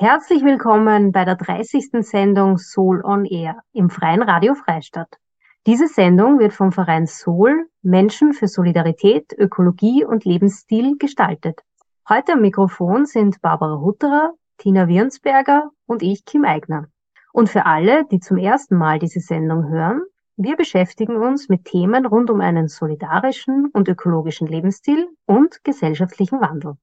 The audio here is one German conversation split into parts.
Herzlich willkommen bei der 30. Sendung Soul on Air im Freien Radio Freistadt. Diese Sendung wird vom Verein Soul Menschen für Solidarität, Ökologie und Lebensstil gestaltet. Heute am Mikrofon sind Barbara Hutterer, Tina Wirnsberger und ich, Kim Eigner. Und für alle, die zum ersten Mal diese Sendung hören, wir beschäftigen uns mit Themen rund um einen solidarischen und ökologischen Lebensstil und gesellschaftlichen Wandel.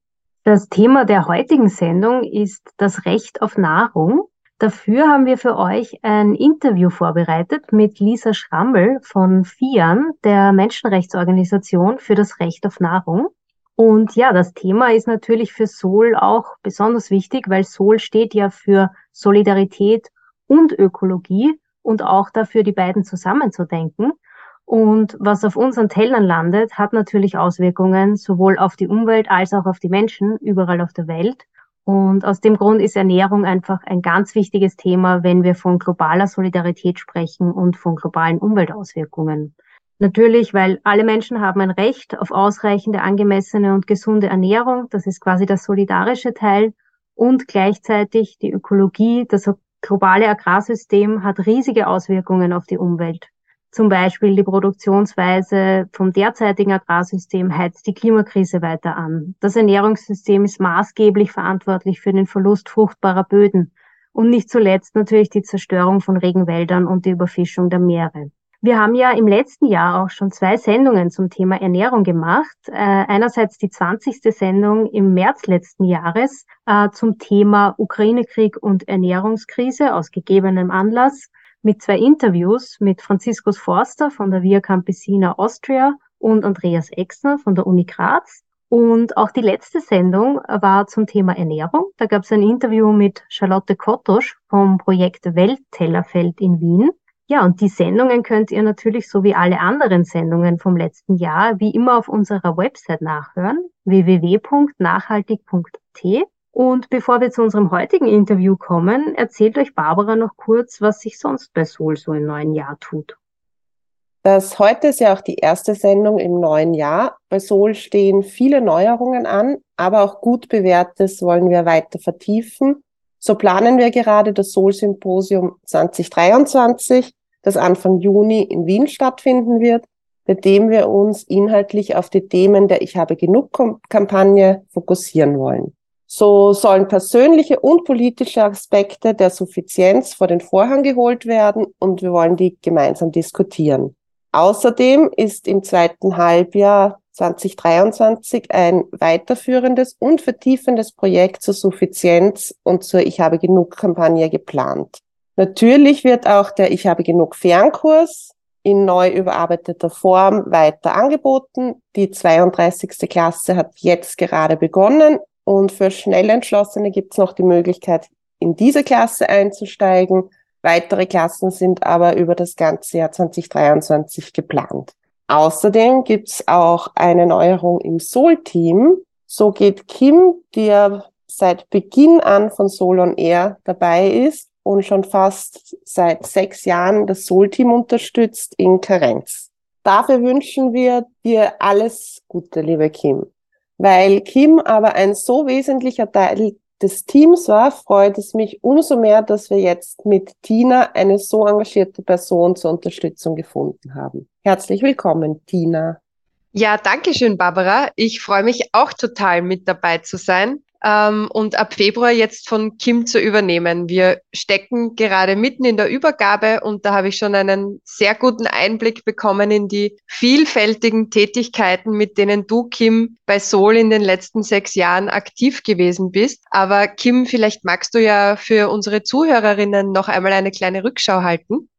Das Thema der heutigen Sendung ist das Recht auf Nahrung Dafür haben wir für euch ein Interview vorbereitet mit Lisa Schrammel von FIAN, der Menschenrechtsorganisation für das Recht auf Nahrung. Und ja, das Thema ist natürlich für Sol auch besonders wichtig, weil Sol steht ja für Solidarität und Ökologie und auch dafür, die beiden zusammenzudenken. Und was auf unseren Tellern landet, hat natürlich Auswirkungen sowohl auf die Umwelt als auch auf die Menschen überall auf der Welt. Und aus dem Grund ist Ernährung einfach ein ganz wichtiges Thema, wenn wir von globaler Solidarität sprechen und von globalen Umweltauswirkungen. Natürlich, weil alle Menschen haben ein Recht auf ausreichende, angemessene und gesunde Ernährung. Das ist quasi der solidarische Teil. Und gleichzeitig die Ökologie, das globale Agrarsystem hat riesige Auswirkungen auf die Umwelt. Zum Beispiel die Produktionsweise vom derzeitigen Agrarsystem heizt die Klimakrise weiter an. Das Ernährungssystem ist maßgeblich verantwortlich für den Verlust fruchtbarer Böden und nicht zuletzt natürlich die Zerstörung von Regenwäldern und die Überfischung der Meere. Wir haben ja im letzten Jahr auch schon zwei Sendungen zum Thema Ernährung gemacht. Äh, einerseits die 20. Sendung im März letzten Jahres äh, zum Thema Ukraine-Krieg und Ernährungskrise aus gegebenem Anlass mit zwei Interviews mit Franziskus Forster von der Via Campesina Austria und Andreas Exner von der Uni Graz. Und auch die letzte Sendung war zum Thema Ernährung. Da gab es ein Interview mit Charlotte Kottosch vom Projekt Welttellerfeld in Wien. Ja, und die Sendungen könnt ihr natürlich so wie alle anderen Sendungen vom letzten Jahr wie immer auf unserer Website nachhören, www.nachhaltig.at. Und bevor wir zu unserem heutigen Interview kommen, erzählt euch Barbara noch kurz, was sich sonst bei Sol so im neuen Jahr tut. Das heute ist ja auch die erste Sendung im neuen Jahr. Bei Sol stehen viele Neuerungen an, aber auch gut bewährtes wollen wir weiter vertiefen. So planen wir gerade das Sol-Symposium 2023, das Anfang Juni in Wien stattfinden wird, bei dem wir uns inhaltlich auf die Themen der Ich habe genug Kampagne fokussieren wollen. So sollen persönliche und politische Aspekte der Suffizienz vor den Vorhang geholt werden und wir wollen die gemeinsam diskutieren. Außerdem ist im zweiten Halbjahr 2023 ein weiterführendes und vertiefendes Projekt zur Suffizienz und zur Ich habe genug Kampagne geplant. Natürlich wird auch der Ich habe genug Fernkurs in neu überarbeiteter Form weiter angeboten. Die 32. Klasse hat jetzt gerade begonnen und für Schnellentschlossene gibt es noch die Möglichkeit, in diese Klasse einzusteigen. Weitere Klassen sind aber über das ganze Jahr 2023 geplant. Außerdem gibt es auch eine Neuerung im Soul-Team. So geht Kim, die ja seit Beginn an von Soul on Air dabei ist und schon fast seit sechs Jahren das Soul-Team unterstützt, in Karenz. Dafür wünschen wir dir alles Gute, liebe Kim. Weil Kim aber ein so wesentlicher Teil des Teams war, freut es mich umso mehr, dass wir jetzt mit Tina eine so engagierte Person zur Unterstützung gefunden haben. Herzlich willkommen, Tina. Ja, danke schön, Barbara. Ich freue mich auch total mit dabei zu sein ähm, und ab Februar jetzt von Kim zu übernehmen. Wir stecken gerade mitten in der Übergabe und da habe ich schon einen sehr guten Einblick bekommen in die vielfältigen Tätigkeiten, mit denen du, Kim, bei Sol in den letzten sechs Jahren aktiv gewesen bist. Aber Kim, vielleicht magst du ja für unsere Zuhörerinnen noch einmal eine kleine Rückschau halten.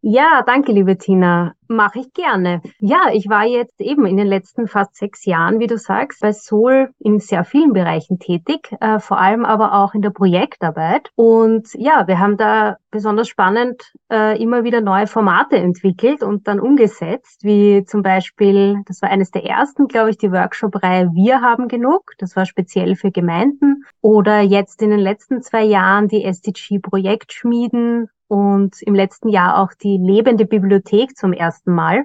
Ja, danke, liebe Tina. Mache ich gerne. Ja, ich war jetzt eben in den letzten fast sechs Jahren, wie du sagst, bei Sol in sehr vielen Bereichen tätig, äh, vor allem aber auch in der Projektarbeit. Und ja, wir haben da besonders spannend äh, immer wieder neue Formate entwickelt und dann umgesetzt, wie zum Beispiel, das war eines der ersten, glaube ich, die Workshop-Reihe Wir haben genug. Das war speziell für Gemeinden. Oder jetzt in den letzten zwei Jahren die SDG-Projektschmieden und im letzten Jahr auch die lebende Bibliothek zum ersten Mal.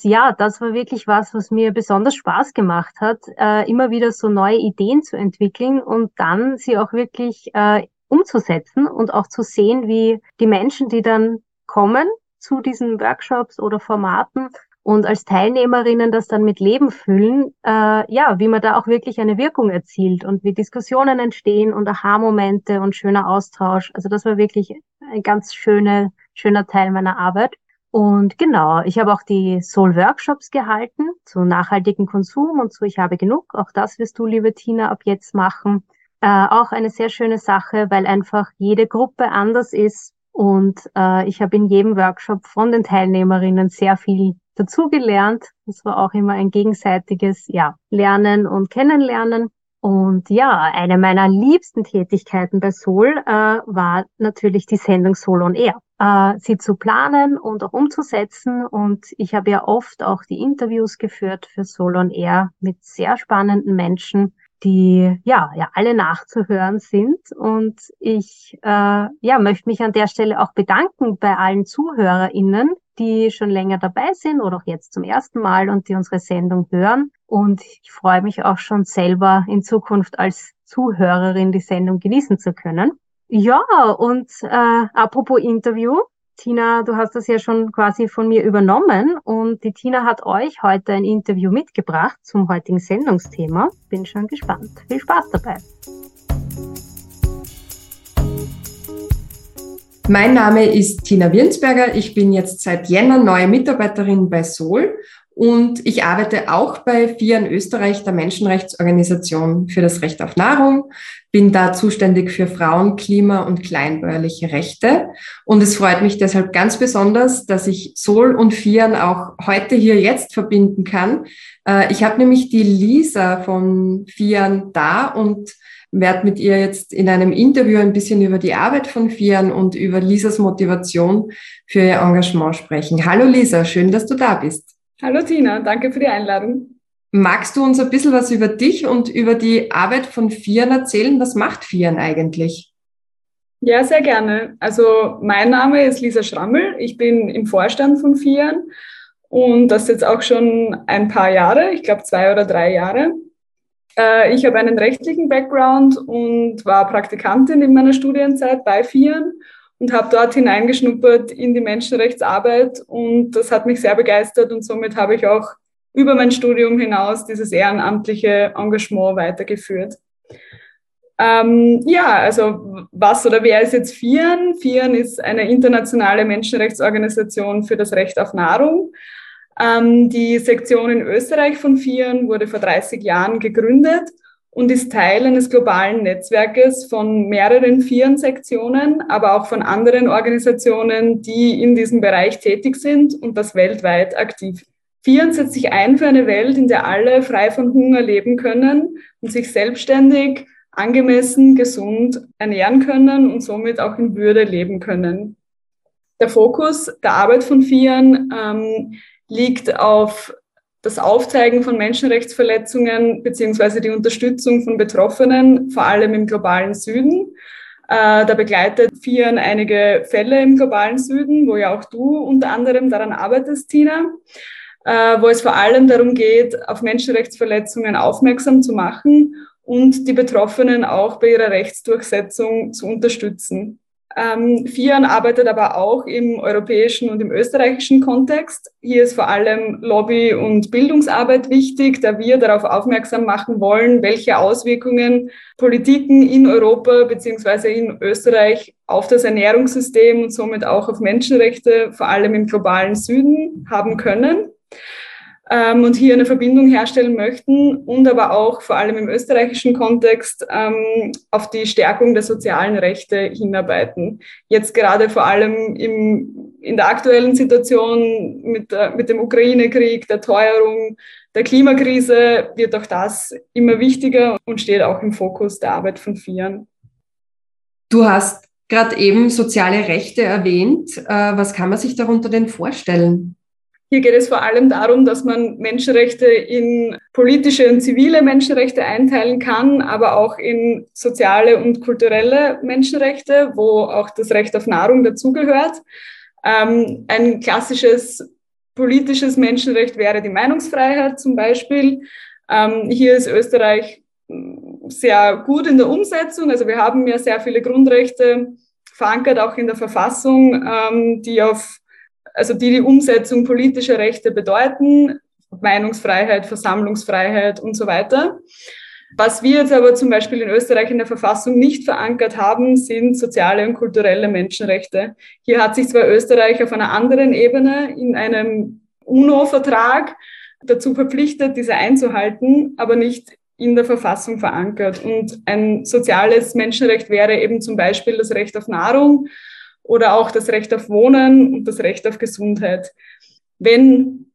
Ja, das war wirklich was, was mir besonders Spaß gemacht hat, äh, immer wieder so neue Ideen zu entwickeln und dann sie auch wirklich äh, umzusetzen und auch zu sehen, wie die Menschen, die dann kommen zu diesen Workshops oder Formaten und als Teilnehmerinnen das dann mit Leben füllen, äh, ja, wie man da auch wirklich eine Wirkung erzielt und wie Diskussionen entstehen und Aha-Momente und schöner Austausch. Also das war wirklich ein ganz schöne, schöner Teil meiner Arbeit. Und genau, ich habe auch die Soul-Workshops gehalten zu nachhaltigen Konsum und zu Ich habe genug. Auch das wirst du, liebe Tina, ab jetzt machen. Äh, auch eine sehr schöne Sache, weil einfach jede Gruppe anders ist. Und äh, ich habe in jedem Workshop von den Teilnehmerinnen sehr viel dazugelernt. Das war auch immer ein gegenseitiges ja, Lernen und Kennenlernen. Und ja, eine meiner liebsten Tätigkeiten bei Sol äh, war natürlich die Sendung Sol on Air. Äh, sie zu planen und auch umzusetzen. Und ich habe ja oft auch die Interviews geführt für Sol on Air mit sehr spannenden Menschen, die ja, ja alle nachzuhören sind. Und ich äh, ja, möchte mich an der Stelle auch bedanken bei allen ZuhörerInnen, die schon länger dabei sind oder auch jetzt zum ersten Mal und die unsere Sendung hören. Und ich freue mich auch schon selber in Zukunft als Zuhörerin die Sendung genießen zu können. Ja, und äh, apropos Interview, Tina, du hast das ja schon quasi von mir übernommen und die Tina hat euch heute ein Interview mitgebracht zum heutigen Sendungsthema. Bin schon gespannt. Viel Spaß dabei. Mein Name ist Tina Wirnsberger. Ich bin jetzt seit Jänner neue Mitarbeiterin bei Sol und ich arbeite auch bei FIAN Österreich, der Menschenrechtsorganisation für das Recht auf Nahrung, bin da zuständig für Frauen, Klima und kleinbäuerliche Rechte. Und es freut mich deshalb ganz besonders, dass ich Sol und FIAN auch heute hier jetzt verbinden kann. Äh, ich habe nämlich die Lisa von FIAN da und werde mit ihr jetzt in einem Interview ein bisschen über die Arbeit von Fian und über Lisas Motivation für ihr Engagement sprechen. Hallo Lisa, schön, dass du da bist. Hallo Tina, danke für die Einladung. Magst du uns ein bisschen was über dich und über die Arbeit von Fian erzählen? Was macht Fian eigentlich? Ja, sehr gerne. Also mein Name ist Lisa Schrammel. Ich bin im Vorstand von Fian und das jetzt auch schon ein paar Jahre, ich glaube zwei oder drei Jahre. Äh, ich habe einen rechtlichen Background und war Praktikantin in meiner Studienzeit bei FIAN und habe dort hineingeschnuppert in die Menschenrechtsarbeit und das hat mich sehr begeistert und somit habe ich auch über mein Studium hinaus dieses ehrenamtliche Engagement weitergeführt. Ähm, ja, also was oder wer ist jetzt FIAN? FIAN ist eine internationale Menschenrechtsorganisation für das Recht auf Nahrung. Ähm, die Sektion in Österreich von FIAN wurde vor 30 Jahren gegründet und ist Teil eines globalen Netzwerkes von mehreren FIAN-Sektionen, aber auch von anderen Organisationen, die in diesem Bereich tätig sind und das weltweit aktiv. FIAN setzt sich ein für eine Welt, in der alle frei von Hunger leben können und sich selbstständig, angemessen, gesund ernähren können und somit auch in Würde leben können. Der Fokus der Arbeit von FIAN ähm, liegt auf das Aufzeigen von Menschenrechtsverletzungen beziehungsweise die Unterstützung von Betroffenen, vor allem im globalen Süden. Äh, da begleitet FIAN einige Fälle im globalen Süden, wo ja auch du unter anderem daran arbeitest, Tina, äh, wo es vor allem darum geht, auf Menschenrechtsverletzungen aufmerksam zu machen und die Betroffenen auch bei ihrer Rechtsdurchsetzung zu unterstützen. Ähm, FIAN arbeitet aber auch im europäischen und im österreichischen Kontext. Hier ist vor allem Lobby- und Bildungsarbeit wichtig, da wir darauf aufmerksam machen wollen, welche Auswirkungen Politiken in Europa beziehungsweise in Österreich auf das Ernährungssystem und somit auch auf Menschenrechte, vor allem im globalen Süden, haben können ähm, und hier eine Verbindung herstellen möchten und aber auch vor allem im österreichischen Kontext ähm, auf die Stärkung der sozialen Rechte hinarbeiten. Jetzt gerade vor allem im in der aktuellen Situation mit, der, mit dem Ukraine-Krieg, der Teuerung, der Klimakrise wird auch das immer wichtiger und steht auch im Fokus der Arbeit von FIAN. Du hast gerade eben soziale Rechte erwähnt. Äh, was kann man sich darunter denn vorstellen? Hier geht es vor allem darum, dass man Menschenrechte in politische und zivile Menschenrechte einteilen kann, aber auch in soziale und kulturelle Menschenrechte, wo auch das Recht auf Nahrung dazugehört. Ähm, ein klassisches politisches Menschenrecht wäre die Meinungsfreiheit zum Beispiel. Ähm, hier ist Österreich sehr gut in der Umsetzung. Also wir haben ja sehr viele Grundrechte verankert, auch in der Verfassung, ähm, die auf, also die die Umsetzung politischer Rechte bedeuten. Meinungsfreiheit, Versammlungsfreiheit und so weiter. Was wir jetzt aber zum Beispiel in Österreich in der Verfassung nicht verankert haben, sind soziale und kulturelle Menschenrechte. Hier hat sich zwar Österreich auf einer anderen Ebene in einem UNO-Vertrag dazu verpflichtet, diese einzuhalten, aber nicht in der Verfassung verankert. Und ein soziales Menschenrecht wäre eben zum Beispiel das Recht auf Nahrung oder auch das Recht auf Wohnen und das Recht auf Gesundheit. Wenn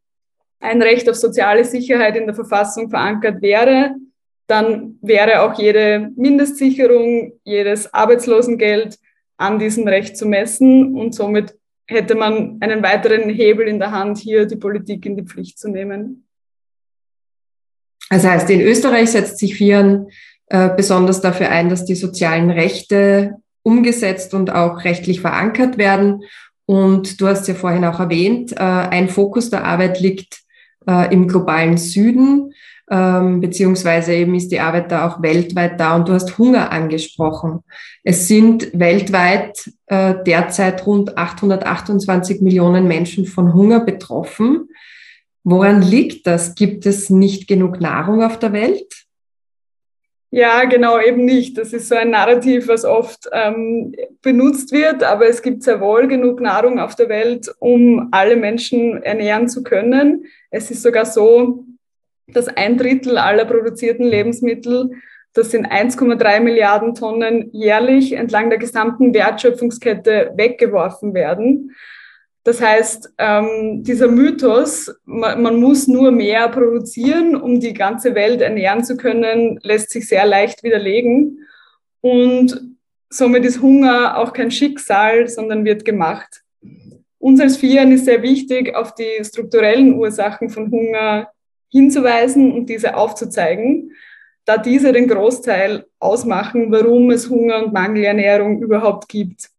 ein Recht auf soziale Sicherheit in der Verfassung verankert wäre, dann wäre auch jede Mindestsicherung, jedes Arbeitslosengeld an diesem Recht zu messen und somit hätte man einen weiteren Hebel in der Hand, hier die Politik in die Pflicht zu nehmen. Das heißt, in Österreich setzt sich Vieren äh, besonders dafür ein, dass die sozialen Rechte umgesetzt und auch rechtlich verankert werden. Und du hast ja vorhin auch erwähnt, äh, ein Fokus der Arbeit liegt äh, im globalen Süden, ähm, beziehungsweise eben ist die Arbeit da auch weltweit da. Und du hast Hunger angesprochen. Es sind weltweit äh, derzeit rund 828 Millionen Menschen von Hunger betroffen. Woran liegt das? Gibt es nicht genug Nahrung auf der Welt? Ja, genau, eben nicht. Das ist so ein Narrativ, was oft ähm, benutzt wird, aber es gibt sehr wohl genug Nahrung auf der Welt, um alle Menschen ernähren zu können. Es ist sogar so, dass ein Drittel aller produzierten Lebensmittel, das sind 1,3 Milliarden Tonnen jährlich entlang der gesamten Wertschöpfungskette weggeworfen werden. Das heißt, ähm, dieser Mythos, man, man, muss nur mehr produzieren, um die ganze Welt ernähren zu können, lässt sich sehr leicht widerlegen. Und somit ist Hunger auch kein Schicksal, sondern wird gemacht. Uns als FIAN ist sehr wichtig, auf die strukturellen Ursachen von Hunger hinzuweisen und diese aufzuzeigen, da diese den Großteil ausmachen, warum es Hunger und Mangelernährung überhaupt gibt.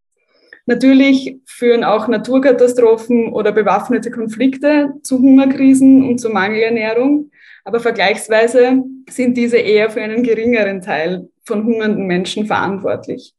Natürlich führen auch Naturkatastrophen oder bewaffnete Konflikte zu Hungerkrisen und zu Mangelernährung, aber vergleichsweise sind diese eher für einen geringeren Teil von hungernden Menschen verantwortlich.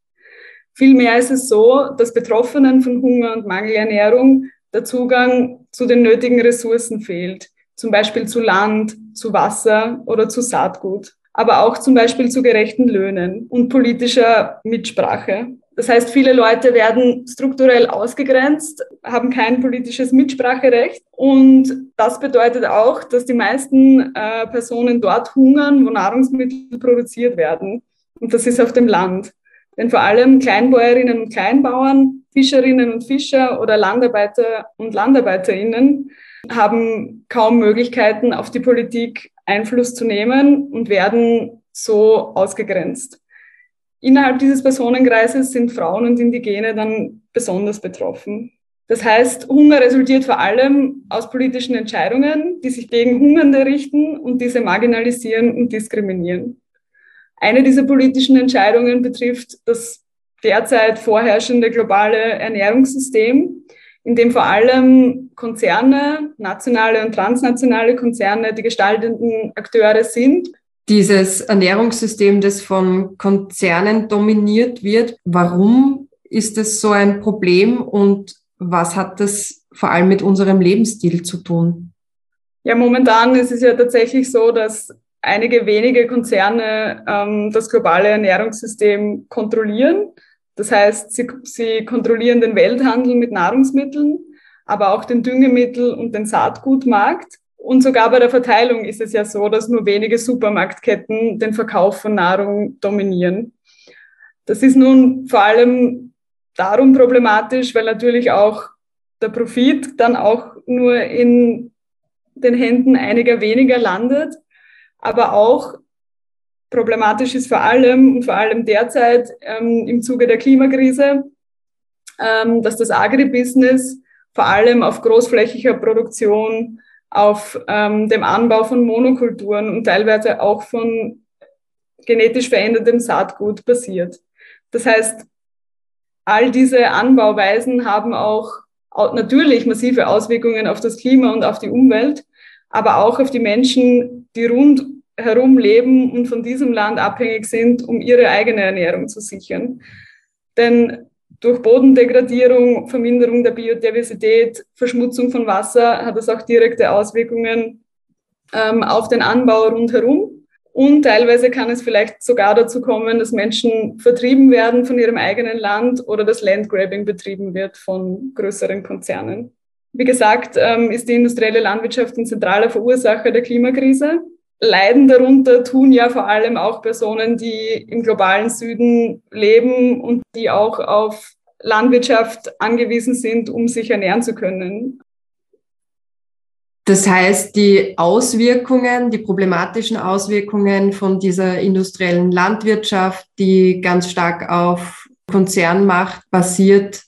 Vielmehr ist es so, dass Betroffenen von Hunger und Mangelernährung der Zugang zu den nötigen Ressourcen fehlt, zum Beispiel zu Land, zu Wasser oder zu Saatgut, aber auch zum Beispiel zu gerechten Löhnen und politischer Mitsprache. Das heißt, viele Leute werden strukturell ausgegrenzt, haben kein politisches Mitspracherecht. Und das bedeutet auch, dass die meisten äh, Personen dort hungern, wo Nahrungsmittel produziert werden. Und das ist auf dem Land. Denn vor allem Kleinbäuerinnen und Kleinbauern, Fischerinnen und Fischer oder Landarbeiter und Landarbeiterinnen haben kaum Möglichkeiten, auf die Politik Einfluss zu nehmen und werden so ausgegrenzt. Innerhalb dieses Personenkreises sind Frauen und Indigene dann besonders betroffen. Das heißt, Hunger resultiert vor allem aus politischen Entscheidungen, die sich gegen Hungernde richten und diese marginalisieren und diskriminieren. Eine dieser politischen Entscheidungen betrifft das derzeit vorherrschende globale Ernährungssystem, in dem vor allem Konzerne, nationale und transnationale Konzerne die gestaltenden Akteure sind dieses Ernährungssystem, das von Konzernen dominiert wird. Warum ist es so ein Problem und was hat das vor allem mit unserem Lebensstil zu tun? Ja, momentan ist es ja tatsächlich so, dass einige wenige Konzerne ähm, das globale Ernährungssystem kontrollieren. Das heißt, sie, sie kontrollieren den Welthandel mit Nahrungsmitteln, aber auch den Düngemittel- und den Saatgutmarkt. Und sogar bei der Verteilung ist es ja so, dass nur wenige Supermarktketten den Verkauf von Nahrung dominieren. Das ist nun vor allem darum problematisch, weil natürlich auch der Profit dann auch nur in den Händen einiger weniger landet, aber auch problematisch ist vor allem und vor allem derzeit ähm, im Zuge der Klimakrise, ähm, dass das Agribusiness vor allem auf großflächiger Produktion, auf ähm, dem Anbau von Monokulturen und teilweise auch von genetisch verändertem Saatgut basiert. Das heißt, all diese Anbauweisen haben auch natürlich massive Auswirkungen auf das Klima und auf die Umwelt, aber auch auf die Menschen, die rundherum leben und von diesem Land abhängig sind, um ihre eigene Ernährung zu sichern. Denn durch Bodendegradierung, Verminderung der Biodiversität, Verschmutzung von Wasser hat das auch direkte Auswirkungen ähm, auf den Anbau rundherum. Und teilweise kann es vielleicht sogar dazu kommen, dass Menschen vertrieben werden von ihrem eigenen Land oder dass Landgrabbing betrieben wird von größeren Konzernen. Wie gesagt, ähm, ist die industrielle Landwirtschaft ein zentraler Verursacher der Klimakrise. Leiden darunter tun ja vor allem auch Personen, die im globalen Süden leben und die auch auf Landwirtschaft angewiesen sind, um sich ernähren zu können. Das heißt, die Auswirkungen, die problematischen Auswirkungen von dieser industriellen Landwirtschaft, die ganz stark auf Konzernmacht basiert,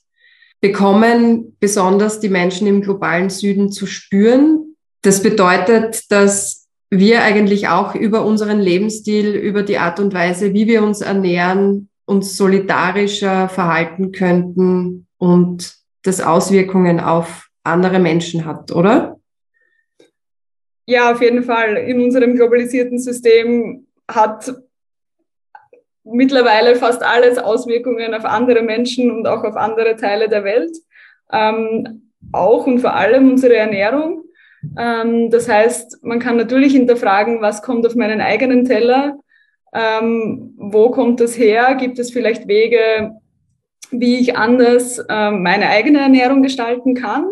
bekommen besonders die Menschen im globalen Süden zu spüren. Das bedeutet, dass wir eigentlich auch über unseren Lebensstil, über die Art und Weise, wie wir uns ernähren, uns solidarischer verhalten könnten und das Auswirkungen auf andere Menschen hat, oder? Ja, auf jeden Fall. In unserem globalisierten System hat mittlerweile fast alles Auswirkungen auf andere Menschen und auch auf andere Teile der Welt. Ähm, auch und vor allem unsere Ernährung. Ähm, das heißt, man kann natürlich hinterfragen, was kommt auf meinen eigenen Teller? Ähm, wo kommt das her? Gibt es vielleicht Wege, wie ich anders ähm, meine eigene Ernährung gestalten kann?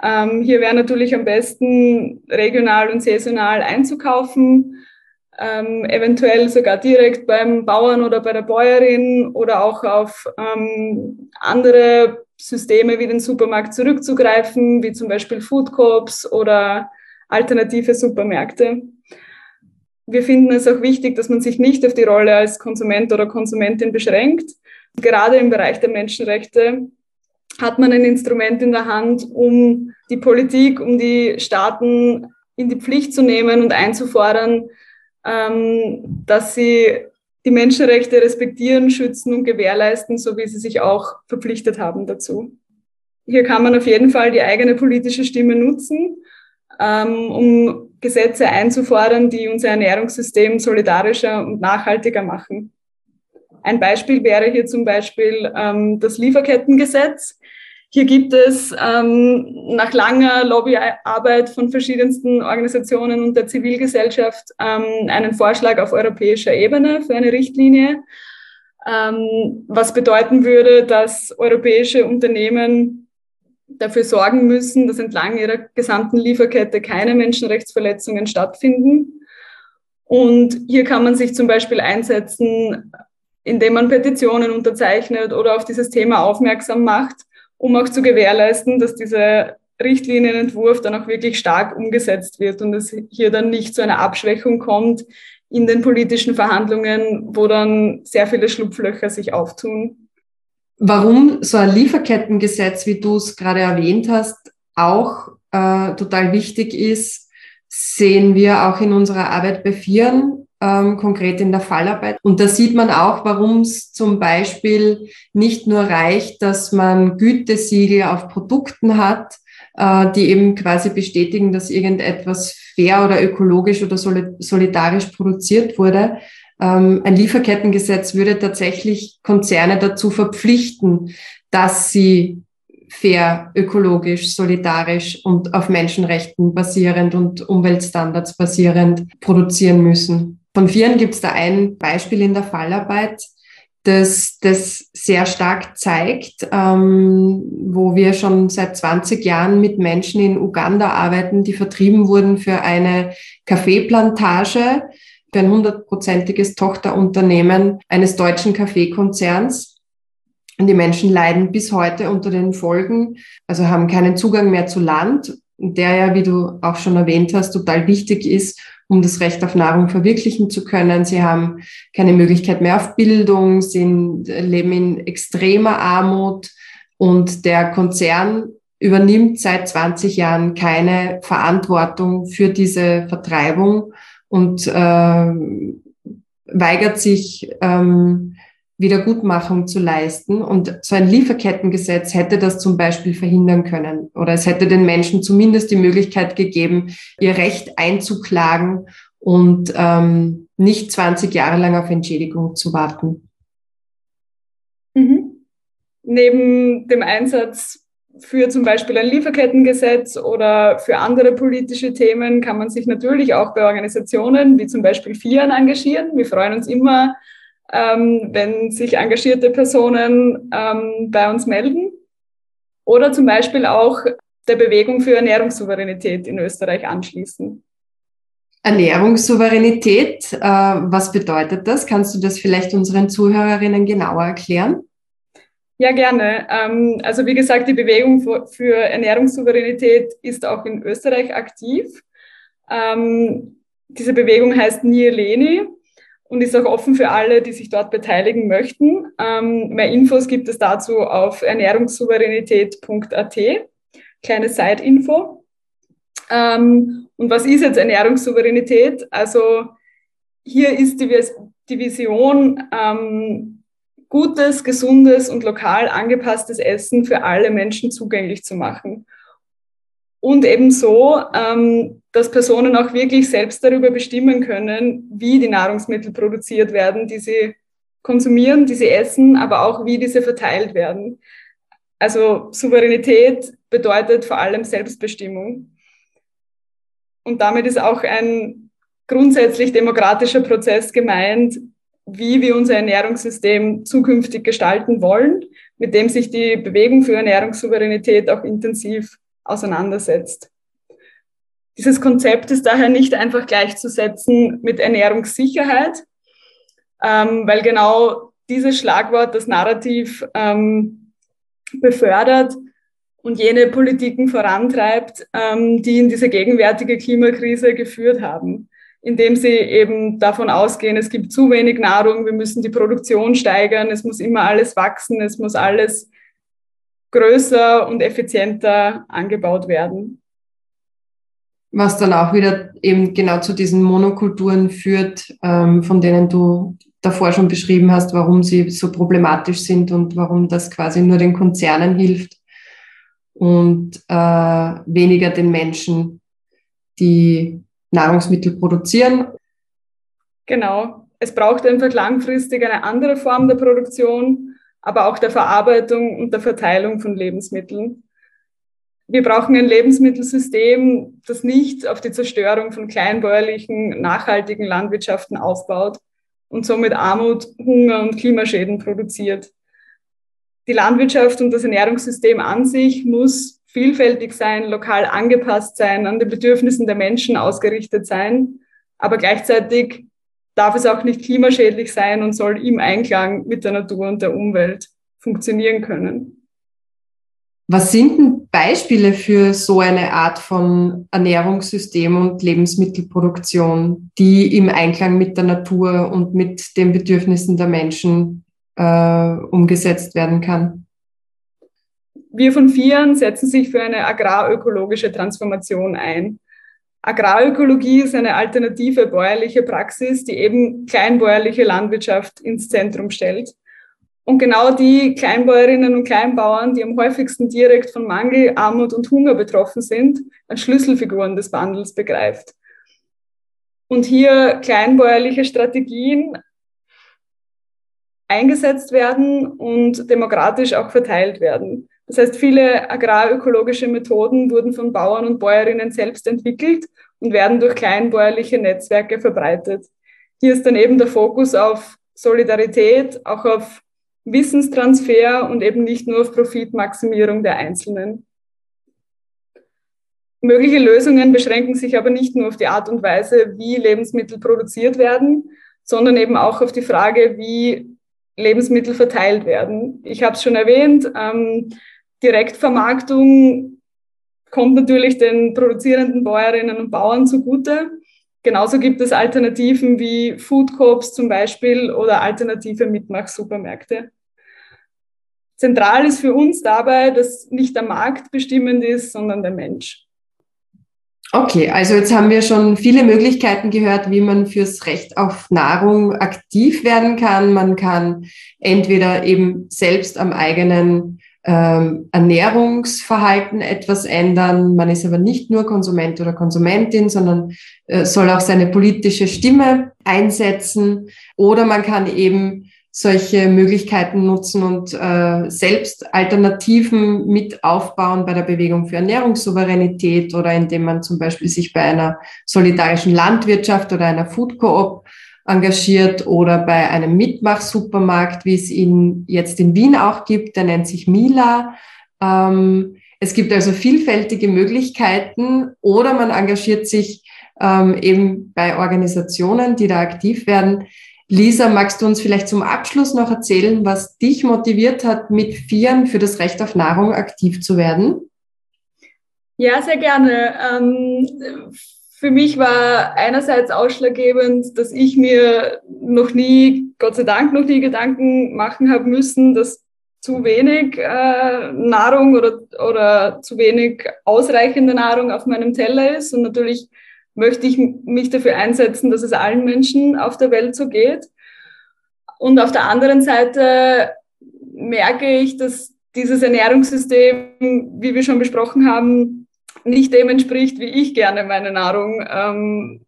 Hier wäre natürlich am besten regional und saisonal einzukaufen, eventuell sogar direkt beim Bauern oder bei der Bäuerin oder auch auf andere Systeme wie den Supermarkt zurückzugreifen, wie zum Beispiel Food Coops oder alternative Supermärkte. Wir finden es auch wichtig, dass man sich nicht auf die Rolle als Konsument oder Konsumentin beschränkt. Gerade im Bereich der Menschenrechte hat man ein Instrument in der Hand, um die Politik, um die Staaten in die Pflicht zu nehmen und einzufordern, ähm, dass sie die Menschenrechte respektieren, schützen und gewährleisten, so wie sie sich auch verpflichtet haben dazu. Hier kann man auf jeden Fall die eigene politische Stimme nutzen, ähm, um Gesetze einzufordern, die unser Ernährungssystem solidarischer und nachhaltiger machen. Ein Beispiel wäre hier zum Beispiel ähm, das Lieferkettengesetz. Hier gibt es ähm, nach langer Lobbyarbeit von verschiedensten Organisationen und der Zivilgesellschaft ähm, einen Vorschlag auf europäischer Ebene für eine Richtlinie, ähm, was bedeuten würde, dass europäische Unternehmen dafür sorgen müssen, dass entlang ihrer gesamten Lieferkette keine Menschenrechtsverletzungen stattfinden. Und hier kann man sich zum Beispiel einsetzen, indem man Petitionen unterzeichnet oder auf dieses Thema aufmerksam macht um auch zu gewährleisten, dass dieser Richtlinienentwurf dann auch wirklich stark umgesetzt wird und es hier dann nicht zu einer Abschwächung kommt in den politischen Verhandlungen, wo dann sehr viele Schlupflöcher sich auftun. Warum so ein Lieferkettengesetz, wie du es gerade erwähnt hast, auch äh, total wichtig ist, sehen wir auch in unserer Arbeit bei Vieren ähm, konkret in der Fallarbeit. Und da sieht man auch, warum es zum Beispiel nicht nur reicht, dass man Gütesiegel auf Produkten hat, äh, die eben quasi bestätigen, dass irgendetwas fair oder ökologisch oder solidarisch produziert wurde. Ähm, ein Lieferkettengesetz würde tatsächlich Konzerne dazu verpflichten, dass sie fair, ökologisch, solidarisch und auf Menschenrechten basierend und Umweltstandards basierend produzieren müssen. Von Vieren gibt es da ein Beispiel in der Fallarbeit, das das sehr stark zeigt, ähm, wo wir schon seit 20 Jahren mit Menschen in Uganda arbeiten, die vertrieben wurden für eine Kaffeeplantage, für ein hundertprozentiges Tochterunternehmen eines deutschen Kaffeekonzerns. Und die Menschen leiden bis heute unter den Folgen, also haben keinen Zugang mehr zu Land, der ja, wie du auch schon erwähnt hast, total wichtig ist, um das Recht auf Nahrung verwirklichen zu können. Sie haben keine Möglichkeit mehr auf Bildung, sind, leben in extremer Armut und der Konzern übernimmt seit 20 Jahren keine Verantwortung für diese Vertreibung und äh, weigert sich, ähm, Wiedergutmachung zu leisten. Und so ein Lieferkettengesetz hätte das zum Beispiel verhindern können. Oder es hätte den Menschen zumindest die Möglichkeit gegeben, ihr Recht einzuklagen und ähm, nicht 20 Jahre lang auf Entschädigung zu warten. Mhm. Neben dem Einsatz für zum Beispiel ein Lieferkettengesetz oder für andere politische Themen kann man sich natürlich auch bei Organisationen wie zum Beispiel FIAN engagieren. Wir freuen uns immer, ähm, wenn sich engagierte Personen ähm, bei uns melden. Oder zum Beispiel auch der Bewegung für Ernährungssouveränität in Österreich anschließen. Ernährungssouveränität, äh, was bedeutet das? Kannst du das vielleicht unseren Zuhörerinnen genauer erklären? Ja, gerne. Ähm, also wie gesagt, die Bewegung für Ernährungssouveränität ist auch in Österreich aktiv. Ähm, diese Bewegung heißt Nir Leni und ist auch offen für alle, die sich dort beteiligen möchten. Ähm, mehr Infos gibt es dazu auf ernährungssouveränität.at. Kleine Side-Info. und was ist jetzt Ernährungssouveränität? Also hier ist die, die Vision, gutes, gesundes und lokal angepasstes Essen für alle Menschen zugänglich zu machen. Und ebenso, ähm, dass Personen auch wirklich selbst darüber bestimmen können, wie die Nahrungsmittel produziert werden, die sie konsumieren, die sie essen, aber auch wie diese verteilt werden. Also Souveränität bedeutet vor allem Selbstbestimmung. Und damit ist auch ein grundsätzlich demokratischer Prozess gemeint, wie wir unser Ernährungssystem zukünftig gestalten wollen, mit dem sich die Bewegung für Ernährungssouveränität auch intensiv auseinandersetzt. Dieses Konzept ist daher nicht einfach gleichzusetzen mit Ernährungssicherheit, ähm, weil genau dieses Schlagwort das Narrativ ähm, befördert und jene Politiken vorantreibt, ähm, die in diese gegenwärtige Klimakrise geführt haben indem sie eben davon ausgehen, es gibt zu wenig Nahrung, wir müssen die Produktion steigern, es muss immer alles wachsen, es muss alles größer und effizienter angebaut werden. Was dann auch wieder eben genau zu diesen Monokulturen führt, ähm, von denen du davor schon beschrieben hast, warum sie so problematisch sind und warum das quasi nur den Konzernen hilft und äh, weniger den Menschen, die Nahrungsmittel produzieren. Genau. Es braucht einfach langfristig eine andere Form der Produktion, aber auch der Verarbeitung und der Verteilung von Lebensmitteln. Wir brauchen ein Lebensmittelsystem, das nicht auf die Zerstörung von kleinbäuerlichen, nachhaltigen Landwirtschaften aufbaut und somit Armut, Hunger und Klimaschäden produziert. Die Landwirtschaft und das Ernährungssystem an sich muss vielfältig sein, lokal angepasst sein, an den Bedürfnissen der Menschen ausgerichtet sein. Aber gleichzeitig darf es auch nicht klimaschädlich sein und soll im Einklang mit der Natur und der Umwelt funktionieren können. Was sind denn Beispiele für so eine Art von Ernährungssystem und Lebensmittelproduktion, die im Einklang mit der Natur und mit den Bedürfnissen der Menschen äh, umgesetzt werden kann? Wir von Vieren setzen sich für eine agrarökologische Transformation ein. Agrarökologie ist eine alternative bäuerliche Praxis, die eben kleinbäuerliche Landwirtschaft ins Zentrum stellt. Und genau die Kleinbäuerinnen und Kleinbauern, die am häufigsten direkt von Mangel, Armut und Hunger betroffen sind, als Schlüsselfiguren des Wandels begreift. Und hier kleinbäuerliche Strategien eingesetzt werden und demokratisch auch verteilt werden. Das heißt, viele agrarökologische Methoden wurden von Bauern und Bäuerinnen selbst entwickelt und werden durch kleinbäuerliche Netzwerke verbreitet. Hier ist dann eben der Fokus auf Solidarität, auch auf Wissenstransfer und eben nicht nur auf Profitmaximierung der Einzelnen. Mögliche Lösungen beschränken sich aber nicht nur auf die Art und Weise, wie Lebensmittel produziert werden, sondern eben auch auf die Frage, wie Lebensmittel verteilt werden. Ich habe es schon erwähnt, ähm, Direktvermarktung kommt natürlich den produzierenden Bäuerinnen und Bauern zugute. Genauso gibt es Alternativen wie Food Coops zum Beispiel oder alternative Mitmachsupermärkte. Zentral ist für uns dabei, dass nicht der Markt bestimmend ist, sondern der Mensch. Okay, also jetzt haben wir schon viele Möglichkeiten gehört, wie man fürs Recht auf Nahrung aktiv werden kann. Man kann entweder eben selbst am eigenen ähm, Ernährungsverhalten etwas ändern. Man ist aber nicht nur Konsument oder Konsumentin, sondern äh, soll auch seine politische Stimme einsetzen. Oder man kann eben solche Möglichkeiten nutzen und äh, selbst Alternativen mit aufbauen bei der Bewegung für Ernährungssouveränität oder indem man zum Beispiel sich bei einer solidarischen Landwirtschaft oder einer Food Coop engagiert oder bei einem Mitmachsupermarkt, wie es ihn jetzt in Wien auch gibt, der nennt sich Mila. Ähm, es gibt also vielfältige Möglichkeiten oder man engagiert sich ähm, eben bei Organisationen, die da aktiv werden. Lisa, magst du uns vielleicht zum Abschluss noch erzählen, was dich motiviert hat, mit Vieren für das Recht auf Nahrung aktiv zu werden? Ja, sehr gerne. Ähm, für mich war einerseits ausschlaggebend, dass ich mir noch nie, Gott sei Dank, noch nie Gedanken machen habe müssen, dass zu wenig äh, Nahrung oder, oder zu wenig ausreichende Nahrung auf meinem Teller ist. Und natürlich möchte ich mich dafür einsetzen, dass es allen Menschen auf der Welt so geht. Und auf der anderen Seite merke ich, dass dieses Ernährungssystem, wie wir schon besprochen haben, nicht dem entspricht, wie ich gerne meine Nahrung ähm,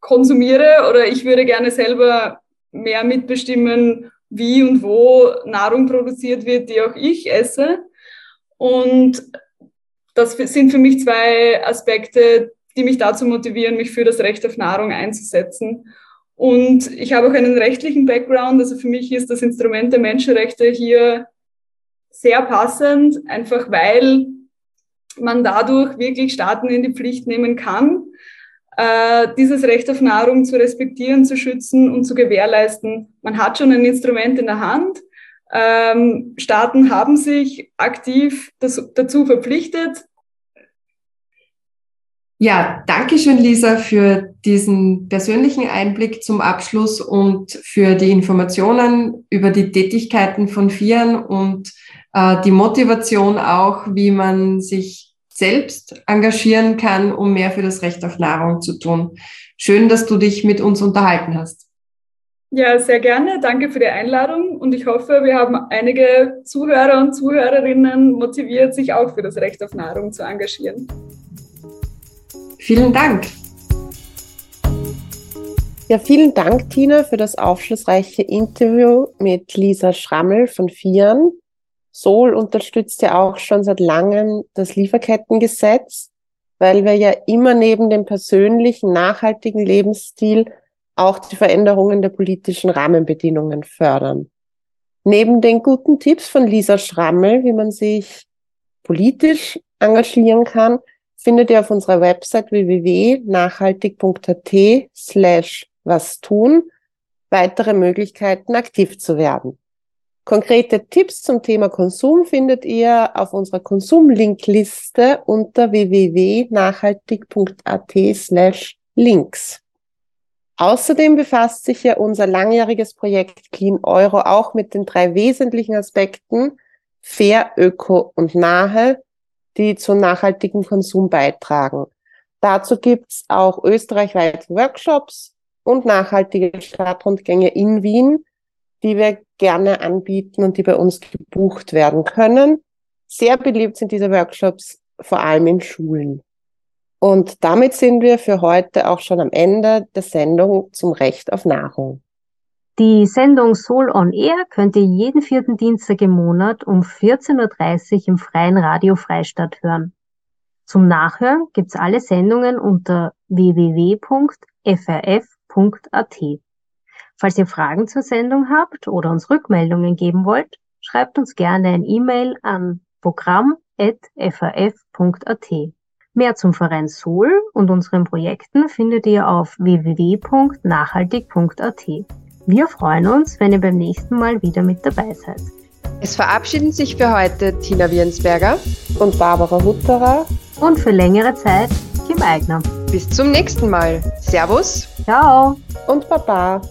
konsumiere oder ich würde gerne selber mehr mitbestimmen, wie und wo Nahrung produziert wird, die auch ich esse. Und das sind für mich zwei Aspekte, die mich dazu motivieren, mich für das Recht auf Nahrung einzusetzen. Und ich habe auch einen rechtlichen Background. Also für mich ist das Instrument der Menschenrechte hier sehr passend, einfach weil man dadurch wirklich Staaten in die Pflicht nehmen kann, äh, dieses Recht auf Nahrung zu respektieren, zu schützen und zu gewährleisten. Man hat schon ein Instrument in der Hand. Ähm, Staaten haben sich aktiv dazu verpflichtet, ja, danke schön, Lisa, für diesen persönlichen Einblick zum Abschluss und für die Informationen über die Tätigkeiten von Vieren und äh, die Motivation auch, wie man sich selbst engagieren kann, um mehr für das Recht auf Nahrung zu tun. Schön, dass du dich mit uns unterhalten hast. Ja, sehr gerne. Danke für die Einladung und ich hoffe, wir haben einige Zuhörer und Zuhörerinnen motiviert, sich auch für das Recht auf Nahrung zu engagieren. Vielen Dank. Ja, vielen Dank, Tina, für das aufschlussreiche Interview mit Lisa Schrammel von Vieren. Sol unterstützt ja auch schon seit langem das Lieferkettengesetz, weil wir ja immer neben dem persönlichen, nachhaltigen Lebensstil auch die Veränderungen der politischen Rahmenbedingungen fördern. Neben den guten Tipps von Lisa Schrammel, wie man sich politisch engagieren kann, findet ihr auf unserer Website www.nachhaltig.at slash was tun weitere Möglichkeiten, aktiv zu werden. Konkrete Tipps zum Thema Konsum findet ihr auf unserer Konsumlinkliste unter www.nachhaltig.at slash links. Außerdem befasst sich ja unser langjähriges Projekt Clean Euro auch mit den drei wesentlichen Aspekten fair, öko und nahe, die zum nachhaltigen Konsum beitragen. Dazu gibt's auch österreichweit Workshops und nachhaltige Stadtrundgänge in Wien, die wir gerne anbieten und die bei uns gebucht werden können. Sehr beliebt sind diese Workshops vor allem in Schulen. Und damit sind wir für heute auch schon am Ende der Sendung zum Recht auf Nahrung. Die Sendung Soul on Air könnt ihr jeden vierten Dienstag im Monat um 14.30 Uhr im Freien Radio Freistadt hören. Zum Nachhören gibt's alle Sendungen unter www.frf.at. Falls ihr Fragen zur Sendung habt oder uns Rückmeldungen geben wollt, schreibt uns gerne ein E-Mail an programm.frf.at. Mehr zum Verein Soul und unseren Projekten findet ihr auf www.nachhaltig.at. Wir freuen uns, wenn ihr beim nächsten Mal wieder mit dabei seid. Es verabschieden sich für heute Tina Wirnsberger und Barbara Hutterer und für längere Zeit Kim Eigner. Bis zum nächsten Mal. Servus. Ciao. Und Baba.